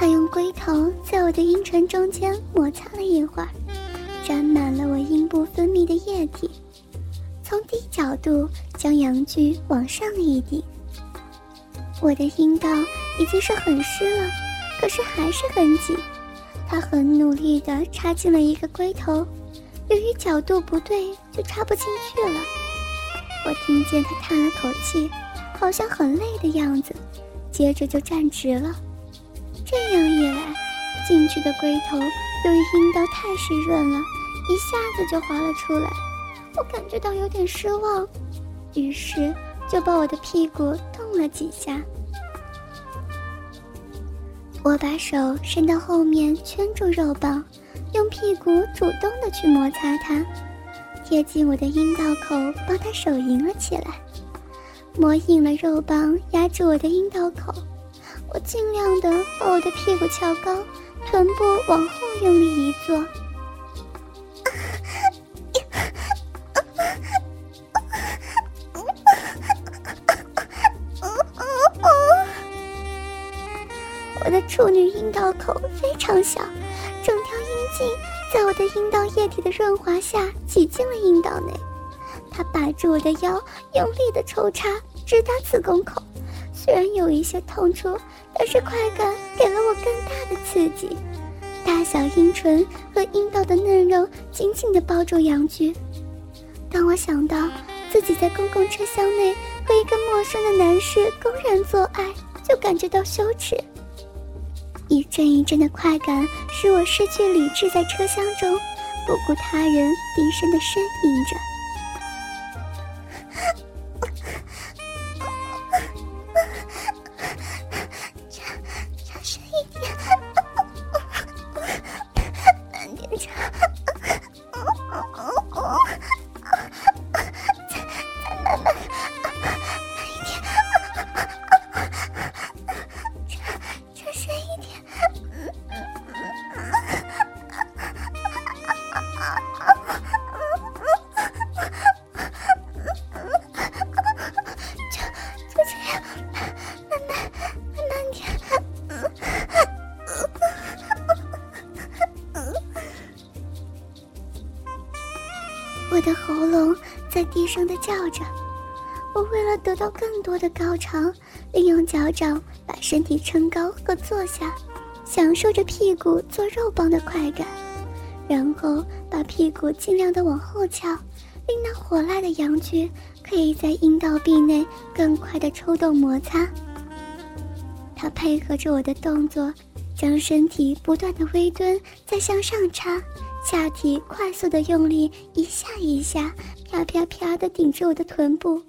他用龟头在我的阴唇中间摩擦了一会儿，沾满了我阴部分泌的液体，从低角度将阳具往上一顶。我的阴道已经是很湿了，可是还是很紧。他很努力地插进了一个龟头，由于角度不对，就插不进去了。我听见他叹了口气，好像很累的样子，接着就站直了。这样一来，进去的龟头由于阴道太湿润了，一下子就滑了出来。我感觉到有点失望，于是就把我的屁股动了几下。我把手伸到后面圈住肉棒，用屁股主动的去摩擦它，贴近我的阴道口，帮他手淫了起来。磨硬了肉棒压住我的阴道口，我尽量的把我的屁股翘高，臀部往后用力一坐。我的处女阴道口非常小，整条阴茎在我的阴道液体的润滑下挤进了阴道内。他把住我的腰，用力的抽插，直达子宫口。虽然有一些痛楚，但是快感给了我更大的刺激。大小阴唇和阴道的嫩肉紧紧地包住阳具。当我想到自己在公共车厢内和一个陌生的男士公然做爱，就感觉到羞耻。一阵一阵的快感使我失去理智，在车厢中不顾他人，低声的呻吟着。我的喉咙在低声的叫着，我为了得到更多的高潮，利用脚掌把身体撑高和坐下，享受着屁股做肉棒的快感，然后把屁股尽量的往后翘，令那火辣的阳具可以在阴道壁内更快的抽动摩擦。他配合着我的动作，将身体不断的微蹲，再向上插。下体快速的用力，一下一下，啪啪啪的顶着我的臀部，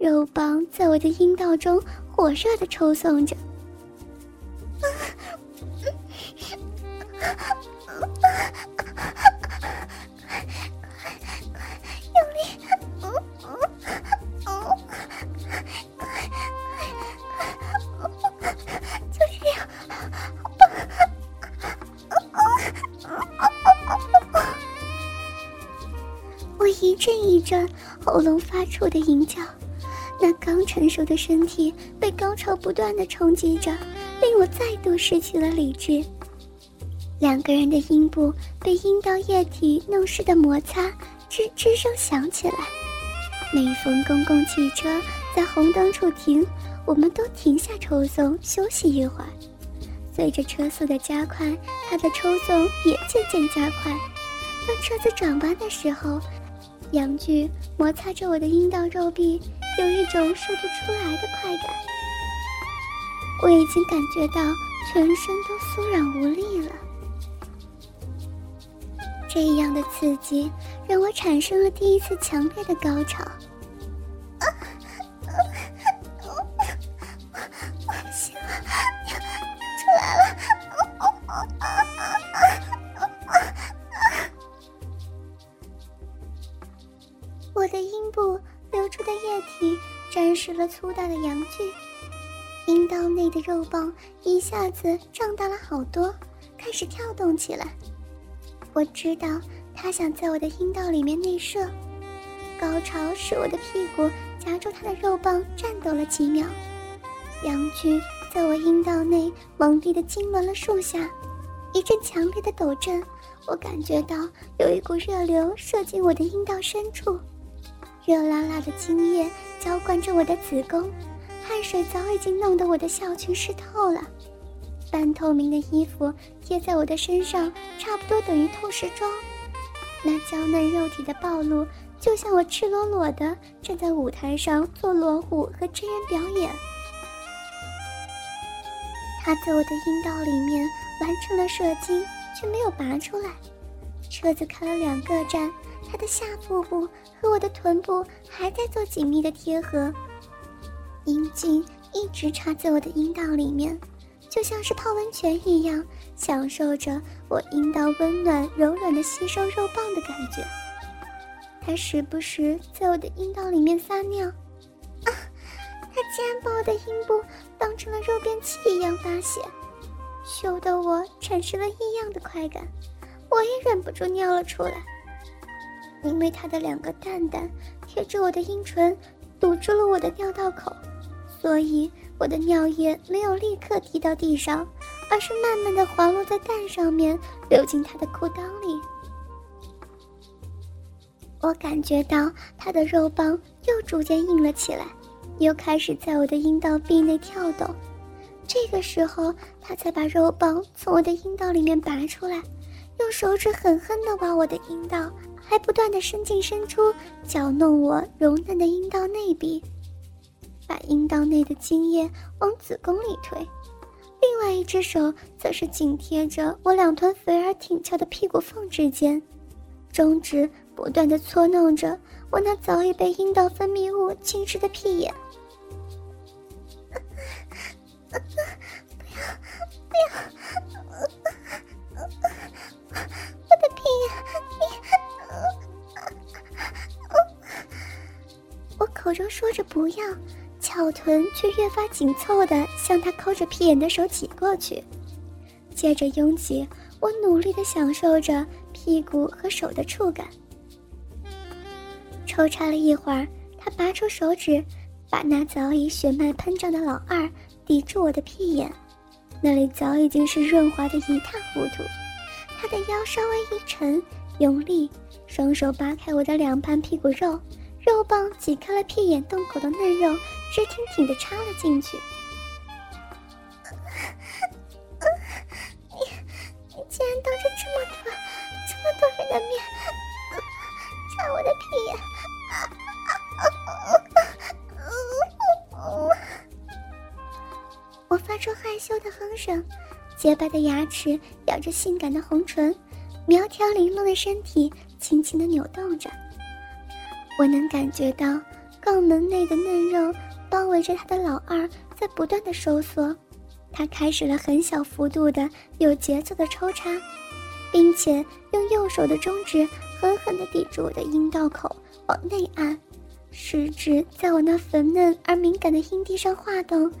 肉棒在我的阴道中火热的抽送着。我的吟叫，那刚成熟的身体被高潮不断的冲击着，令我再度失去了理智。两个人的阴部被阴道液体弄湿的摩擦，吱吱声响起来。每逢公共汽车在红灯处停，我们都停下抽送休息一会儿。随着车速的加快，它的抽送也渐渐加快。当车子转弯的时候，阳具摩擦着我的阴道肉壁，有一种说不出来的快感。我已经感觉到全身都酥软无力了。这样的刺激让我产生了第一次强烈的高潮。了粗大的阳具，阴道内的肉棒一下子胀大了好多，开始跳动起来。我知道他想在我的阴道里面内射，高潮使我的屁股夹住他的肉棒颤抖了几秒，阳具在我阴道内猛烈的痉挛了数下，一阵强烈的抖震，我感觉到有一股热流射进我的阴道深处，热辣辣的精液浇灌着我的子宫，汗水早已经弄得我的校裙湿透了。半透明的衣服贴在我的身上，差不多等于透视装。那娇嫩肉体的暴露，就像我赤裸裸的站在舞台上做锣鼓和真人表演。他在我的阴道里面完成了射精，却没有拔出来。车子开了两个站，他的下腹部和我的臀部还在做紧密的贴合，阴茎一直插在我的阴道里面。就像是泡温泉一样，享受着我阴道温暖柔软的吸收肉棒的感觉。他时不时在我的阴道里面撒尿，啊！他竟然把我的阴部当成了肉便器一样发泄，羞得我产生了异样的快感，我也忍不住尿了出来。因为他的两个蛋蛋贴着我的阴唇，堵住了我的尿道口，所以。我的尿液没有立刻滴到地上，而是慢慢的滑落在蛋上面，流进他的裤裆里。我感觉到他的肉棒又逐渐硬了起来，又开始在我的阴道壁内跳动。这个时候，他才把肉棒从我的阴道里面拔出来，用手指狠狠地挖我的阴道，还不断的伸进伸出，搅弄我柔嫩的阴道内壁。把阴道内的精液往子宫里推，另外一只手则是紧贴着我两团肥而挺翘的屁股缝之间，中指不断的搓弄着我那早已被阴道分泌物浸湿的屁眼。不要。翘臀却越发紧凑地向他抠着屁眼的手挤过去，接着拥挤，我努力地享受着屁股和手的触感。抽插了一会儿，他拔出手指，把那早已血脉喷张的老二抵住我的屁眼，那里早已经是润滑的一塌糊涂。他的腰稍微一沉，用力，双手扒开我的两半屁股肉。肉棒挤开了屁眼洞口的嫩肉，直挺挺地插了进去。你，你竟然当着这么多、这么多人的面插我的屁眼！我发出害羞的哼声，洁白的牙齿咬着性感的红唇，苗条玲珑的身体轻轻地扭动着。我能感觉到肛门内的嫩肉包围着他的老二在不断的收缩，他开始了很小幅度的有节奏的抽插，并且用右手的中指狠狠地抵住我的阴道口往内按，食指在我那粉嫩而敏感的阴蒂上滑动，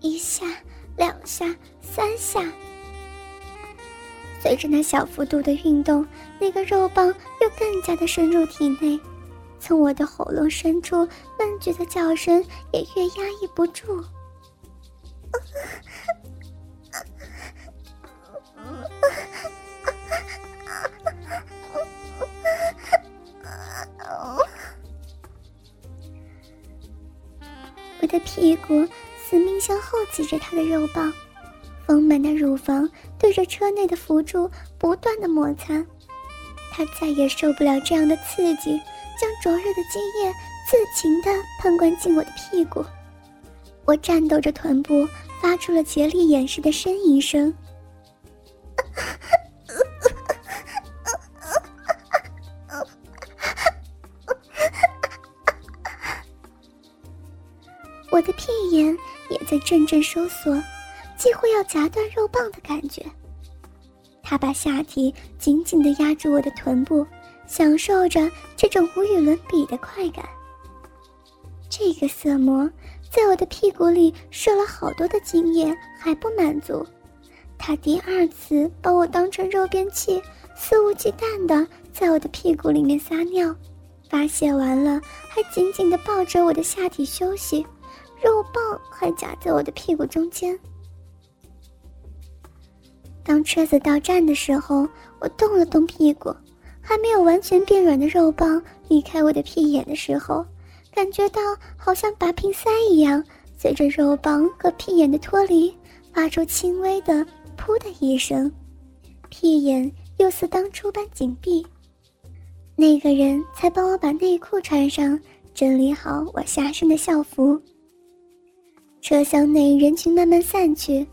一下、两下、三下，随着那小幅度的运动，那个肉棒又更加的深入体内。从我的喉咙深处闷绝的叫声也越压抑不住。我的屁股死命向后挤着他的肉棒，丰满的乳房对着车内的辅助不断的摩擦，他再也受不了这样的刺激。将灼热的精液自情地喷灌进我的屁股，我颤抖着臀部，发出了竭力掩饰的呻吟声。我的屁眼也在阵阵收缩，几乎要夹断肉棒的感觉。他把下体紧紧地压住我的臀部。享受着这种无与伦比的快感。这个色魔在我的屁股里射了好多的精液，还不满足，他第二次把我当成肉便器，肆无忌惮的在我的屁股里面撒尿，发泄完了还紧紧的抱着我的下体休息，肉棒还夹在我的屁股中间。当车子到站的时候，我动了动屁股，还没有完全变软的肉棒离开我的屁眼的时候，感觉到好像拔瓶塞一样，随着肉棒和屁眼的脱离，发出轻微的“噗”的一声，屁眼又似当初般紧闭。那个人才帮我把内裤穿上，整理好我下身的校服。车厢内人群慢慢散去，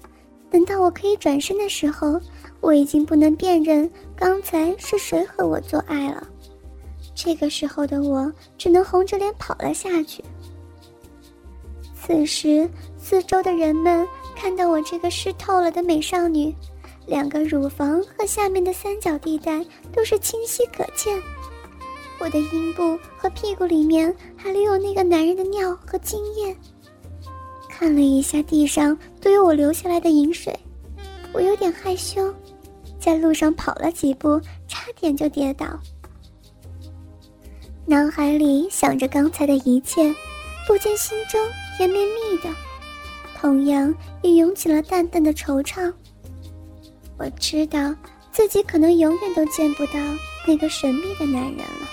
等到我可以转身的时候，我已经不能辨认刚才是谁和我做爱了。这个时候的我只能红着脸跑了下去。此时，四周的人们看到我这个湿透了的美少女，两个乳房和下面的三角地带都是清晰可见。我的阴部和屁股里面还留有那个男人的尿和精液。看了一下地上都有我留下来的饮水，我有点害羞，在路上跑了几步，差点就跌倒。脑海里想着刚才的一切，不禁心中甜蜜蜜的，同样也涌起了淡淡的惆怅。我知道自己可能永远都见不到那个神秘的男人了。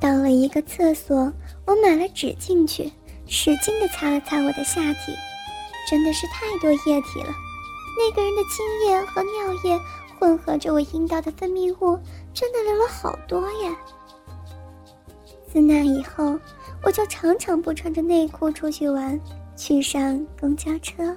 到了一个厕所，我买了纸进去，使劲地擦了擦我的下体，真的是太多液体了。那个人的精液和尿液混合着我阴道的分泌物，真的流了好多呀。自那以后，我就常常不穿着内裤出去玩，去上公交车。